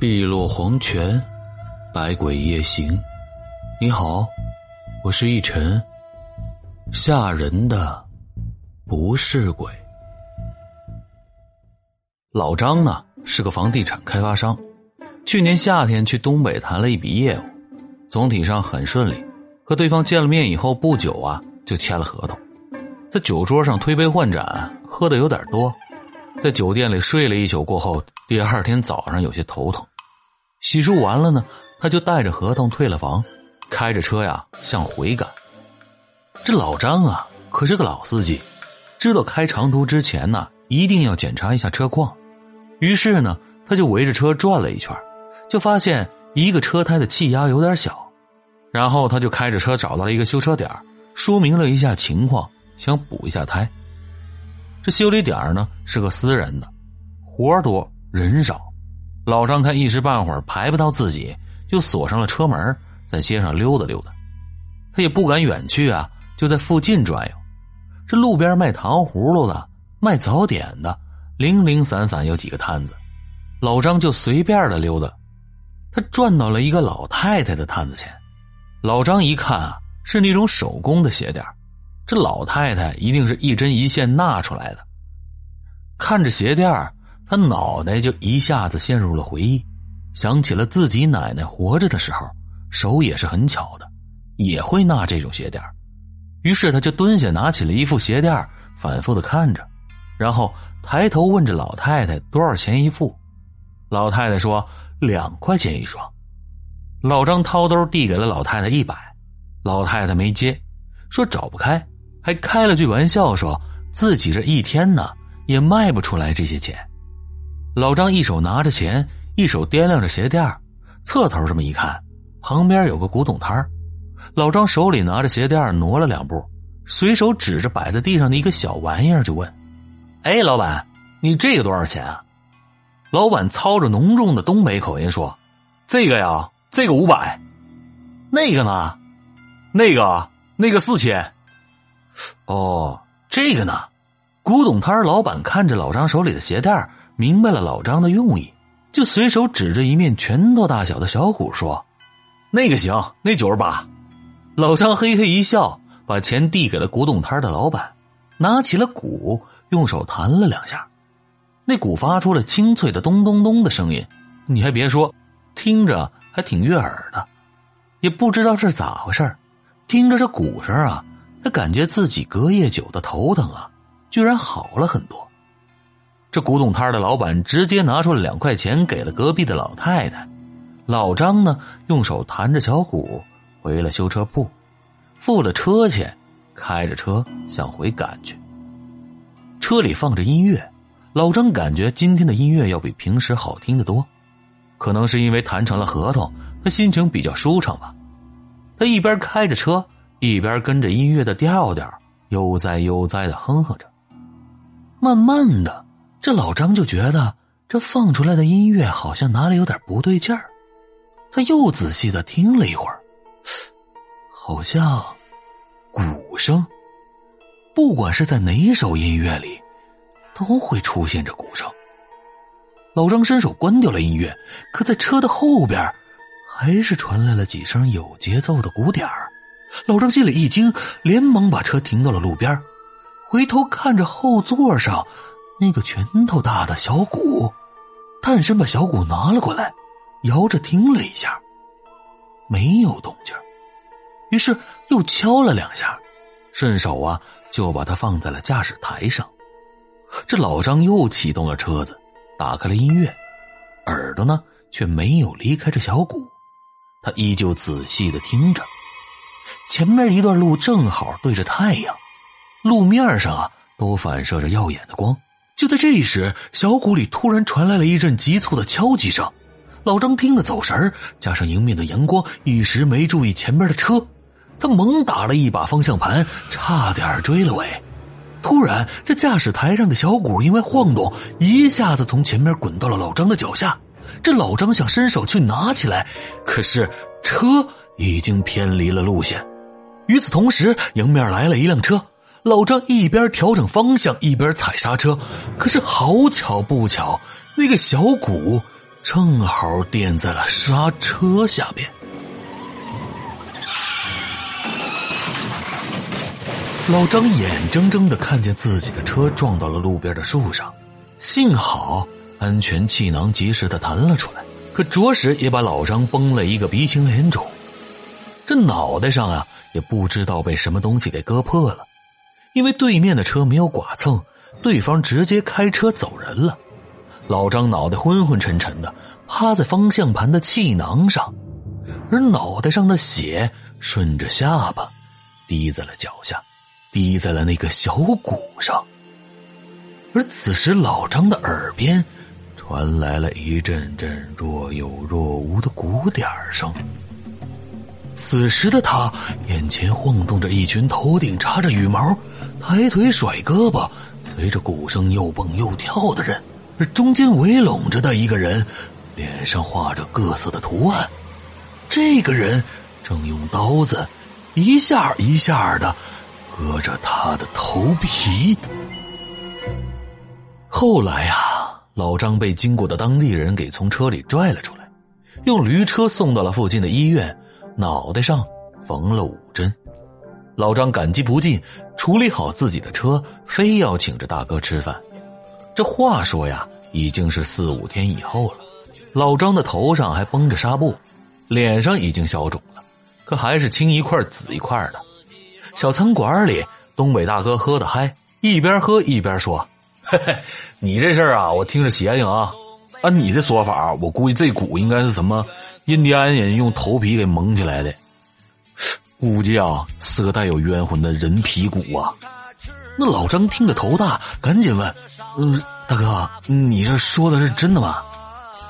碧落黄泉，百鬼夜行。你好，我是一尘。吓人的不是鬼。老张呢是个房地产开发商，去年夏天去东北谈了一笔业务，总体上很顺利。和对方见了面以后不久啊，就签了合同，在酒桌上推杯换盏，喝的有点多。在酒店里睡了一宿过后，第二天早上有些头疼。洗漱完了呢，他就带着合同退了房，开着车呀向回赶。这老张啊可是个老司机，知道开长途之前呢一定要检查一下车况。于是呢，他就围着车转了一圈，就发现一个车胎的气压有点小，然后他就开着车找到了一个修车点说明了一下情况，想补一下胎。这修理点呢是个私人的，活多人少，老张看一时半会儿排不到自己，就锁上了车门，在街上溜达溜达。他也不敢远去啊，就在附近转悠。这路边卖糖葫芦的、卖早点的，零零散散有几个摊子，老张就随便的溜达。他转到了一个老太太的摊子前，老张一看啊，是那种手工的鞋垫这老太太一定是一针一线纳出来的。看着鞋垫他脑袋就一下子陷入了回忆，想起了自己奶奶活着的时候，手也是很巧的，也会纳这种鞋垫于是他就蹲下，拿起了一副鞋垫反复的看着，然后抬头问着老太太多少钱一副。老太太说两块钱一双。老张掏兜递给了老太太一百，老太太没接，说找不开。还开了句玩笑，说自己这一天呢也卖不出来这些钱。老张一手拿着钱，一手掂量着鞋垫侧头这么一看，旁边有个古董摊老张手里拿着鞋垫挪了两步，随手指着摆在地上的一个小玩意儿就问：“哎，老板，你这个多少钱啊？”老板操着浓重的东北口音说：“这个呀，这个五百，那个呢？那个那个四千。”哦，这个呢？古董摊老板看着老张手里的鞋垫明白了老张的用意，就随手指着一面拳头大小的小鼓说：“那个行，那九十八。”老张嘿嘿一笑，把钱递给了古董摊的老板，拿起了鼓，用手弹了两下，那鼓发出了清脆的咚咚咚的声音。你还别说，听着还挺悦耳的。也不知道是咋回事听着这鼓声啊。他感觉自己隔夜酒的头疼啊，居然好了很多。这古董摊的老板直接拿出了两块钱给了隔壁的老太太。老张呢，用手弹着小鼓回了修车铺，付了车钱，开着车向回赶去。车里放着音乐，老张感觉今天的音乐要比平时好听的多，可能是因为谈成了合同，他心情比较舒畅吧。他一边开着车。一边跟着音乐的调调悠哉悠哉的哼哼着，慢慢的，这老张就觉得这放出来的音乐好像哪里有点不对劲儿。他又仔细的听了一会儿，好像鼓声，不管是在哪首音乐里，都会出现着鼓声。老张伸手关掉了音乐，可在车的后边，还是传来了几声有节奏的鼓点儿。老张心里一惊，连忙把车停到了路边，回头看着后座上那个拳头大的小鼓，探身把小鼓拿了过来，摇着听了一下，没有动静，于是又敲了两下，顺手啊就把它放在了驾驶台上。这老张又启动了车子，打开了音乐，耳朵呢却没有离开这小鼓，他依旧仔细的听着。前面一段路正好对着太阳，路面上啊都反射着耀眼的光。就在这时，小谷里突然传来了一阵急促的敲击声。老张听得走神儿加上迎面的阳光，一时没注意前边的车，他猛打了一把方向盘，差点追了尾。突然，这驾驶台上的小谷因为晃动，一下子从前面滚到了老张的脚下。这老张想伸手去拿起来，可是车已经偏离了路线。与此同时，迎面来了一辆车，老张一边调整方向，一边踩刹车。可是好巧不巧，那个小鼓正好垫在了刹车下边。老张眼睁睁的看见自己的车撞到了路边的树上，幸好安全气囊及时的弹了出来，可着实也把老张崩了一个鼻青脸肿。这脑袋上啊，也不知道被什么东西给割破了，因为对面的车没有剐蹭，对方直接开车走人了。老张脑袋昏昏沉沉的，趴在方向盘的气囊上，而脑袋上的血顺着下巴滴在了脚下。滴在了那个小鼓上，而此时老张的耳边传来了一阵阵若有若无的鼓点声。此时的他眼前晃动着一群头顶插着羽毛、抬腿甩胳膊、随着鼓声又蹦又跳的人，中间围拢着的一个人，脸上画着各色的图案。这个人正用刀子一下一下的。割着他的头皮。后来啊，老张被经过的当地人给从车里拽了出来，用驴车送到了附近的医院，脑袋上缝了五针。老张感激不尽，处理好自己的车，非要请着大哥吃饭。这话说呀，已经是四五天以后了。老张的头上还绷着纱布，脸上已经消肿了，可还是青一块紫一块的。小餐馆里，东北大哥喝的嗨，一边喝一边说：“嘿嘿，你这事儿啊，我听着邪性啊。按你的说法，我估计这鼓应该是什么印第安人用头皮给蒙起来的，估计啊是个带有冤魂的人皮鼓啊。”那老张听得头大，赶紧问：“嗯，大哥，你这说的是真的吗？”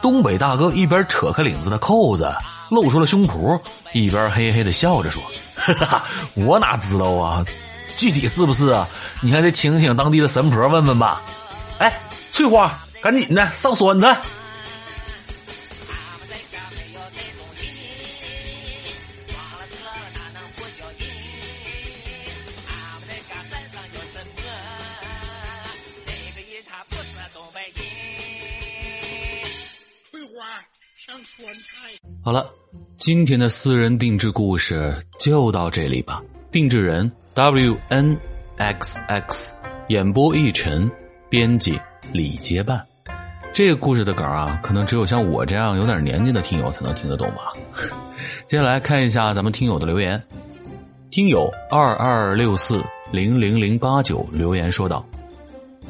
东北大哥一边扯开领子的扣子，露出了胸脯，一边嘿嘿的笑着说。哈哈，我哪知道啊？具体是不是啊？你还得请请当地的神婆问问吧。哎，翠花，赶紧的上栓子。好了。今天的私人定制故事就到这里吧。定制人 W N X X，演播一晨，编辑李结伴。这个故事的梗啊，可能只有像我这样有点年纪的听友才能听得懂吧。接下来看一下咱们听友的留言。听友二二六四零零零八九留言说道：“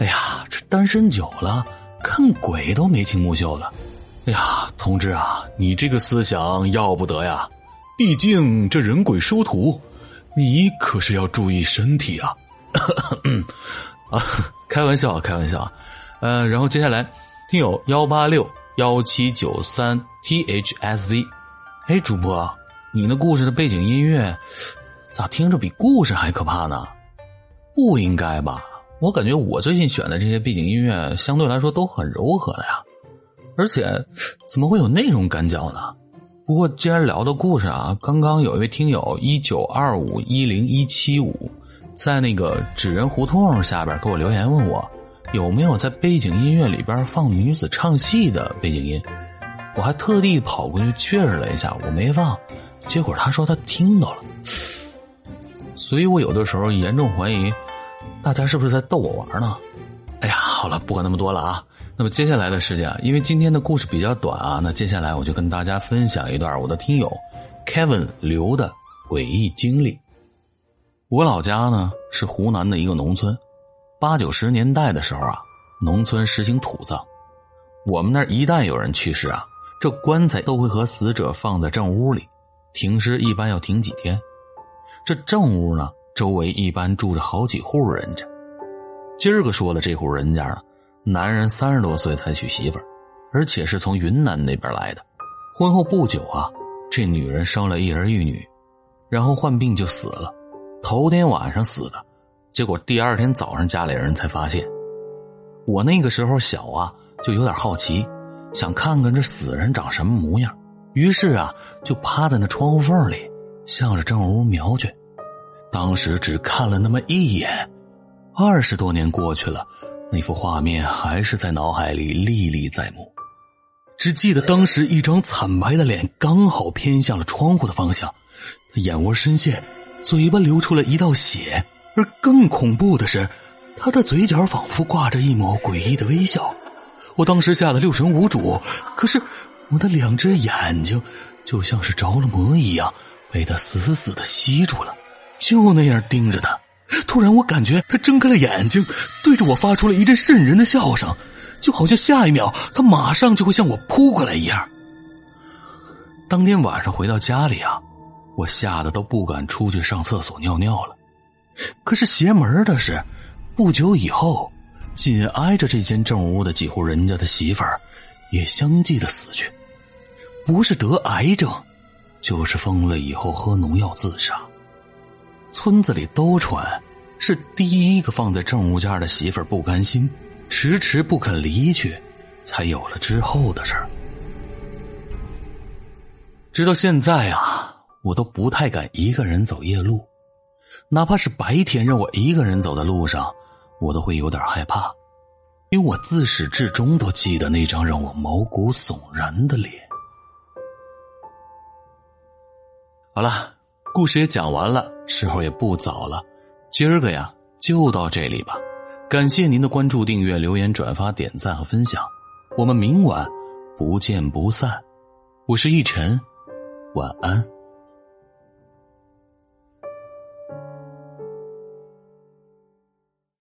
哎呀，这单身久了，看鬼都眉清目秀了。”哎呀，同志啊，你这个思想要不得呀！毕竟这人鬼殊途，你可是要注意身体啊！啊，开玩笑，开玩笑。呃，然后接下来，听友幺八六幺七九三 T H S Z，哎，主播，你那故事的背景音乐咋听着比故事还可怕呢？不应该吧？我感觉我最近选的这些背景音乐相对来说都很柔和的呀。而且，怎么会有那种感觉呢？不过既然聊到故事啊，刚刚有一位听友一九二五一零一七五，在那个纸人胡同下边给我留言，问我有没有在背景音乐里边放女子唱戏的背景音。我还特地跑过去确认了一下，我没放。结果他说他听到了，所以我有的时候严重怀疑，大家是不是在逗我玩呢？好了，不管那么多了啊。那么接下来的时间啊，因为今天的故事比较短啊，那接下来我就跟大家分享一段我的听友 Kevin 刘的诡异经历。我老家呢是湖南的一个农村，八九十年代的时候啊，农村实行土葬。我们那儿一旦有人去世啊，这棺材都会和死者放在正屋里，停尸一般要停几天。这正屋呢，周围一般住着好几户人家。今儿个说的这户人家呢。男人三十多岁才娶媳妇儿，而且是从云南那边来的。婚后不久啊，这女人生了一儿一女，然后患病就死了。头天晚上死的，结果第二天早上家里人才发现。我那个时候小啊，就有点好奇，想看看这死人长什么模样。于是啊，就趴在那窗户缝里，向着正屋瞄去。当时只看了那么一眼，二十多年过去了。那幅画面还是在脑海里历历在目。只记得当时一张惨白的脸刚好偏向了窗户的方向，他眼窝深陷，嘴巴流出了一道血，而更恐怖的是，他的嘴角仿佛挂着一抹诡异的微笑。我当时吓得六神无主，可是我的两只眼睛就像是着了魔一样，被他死死的吸住了，就那样盯着他。突然，我感觉他睁开了眼睛，对着我发出了一阵瘆人的笑声。就好像下一秒他马上就会向我扑过来一样。当天晚上回到家里啊，我吓得都不敢出去上厕所尿尿了。可是邪门的是，不久以后，紧挨着这间正屋的几户人家的媳妇儿也相继的死去，不是得癌症，就是疯了以后喝农药自杀。村子里都传，是第一个放在正屋家的媳妇儿不甘心。迟迟不肯离去，才有了之后的事儿。直到现在啊，我都不太敢一个人走夜路，哪怕是白天让我一个人走在路上，我都会有点害怕，因为我自始至终都记得那张让我毛骨悚然的脸。好了，故事也讲完了，时候也不早了，今儿个呀，就到这里吧。感谢您的关注、订阅、留言、转发、点赞和分享，我们明晚不见不散。我是逸晨，晚安。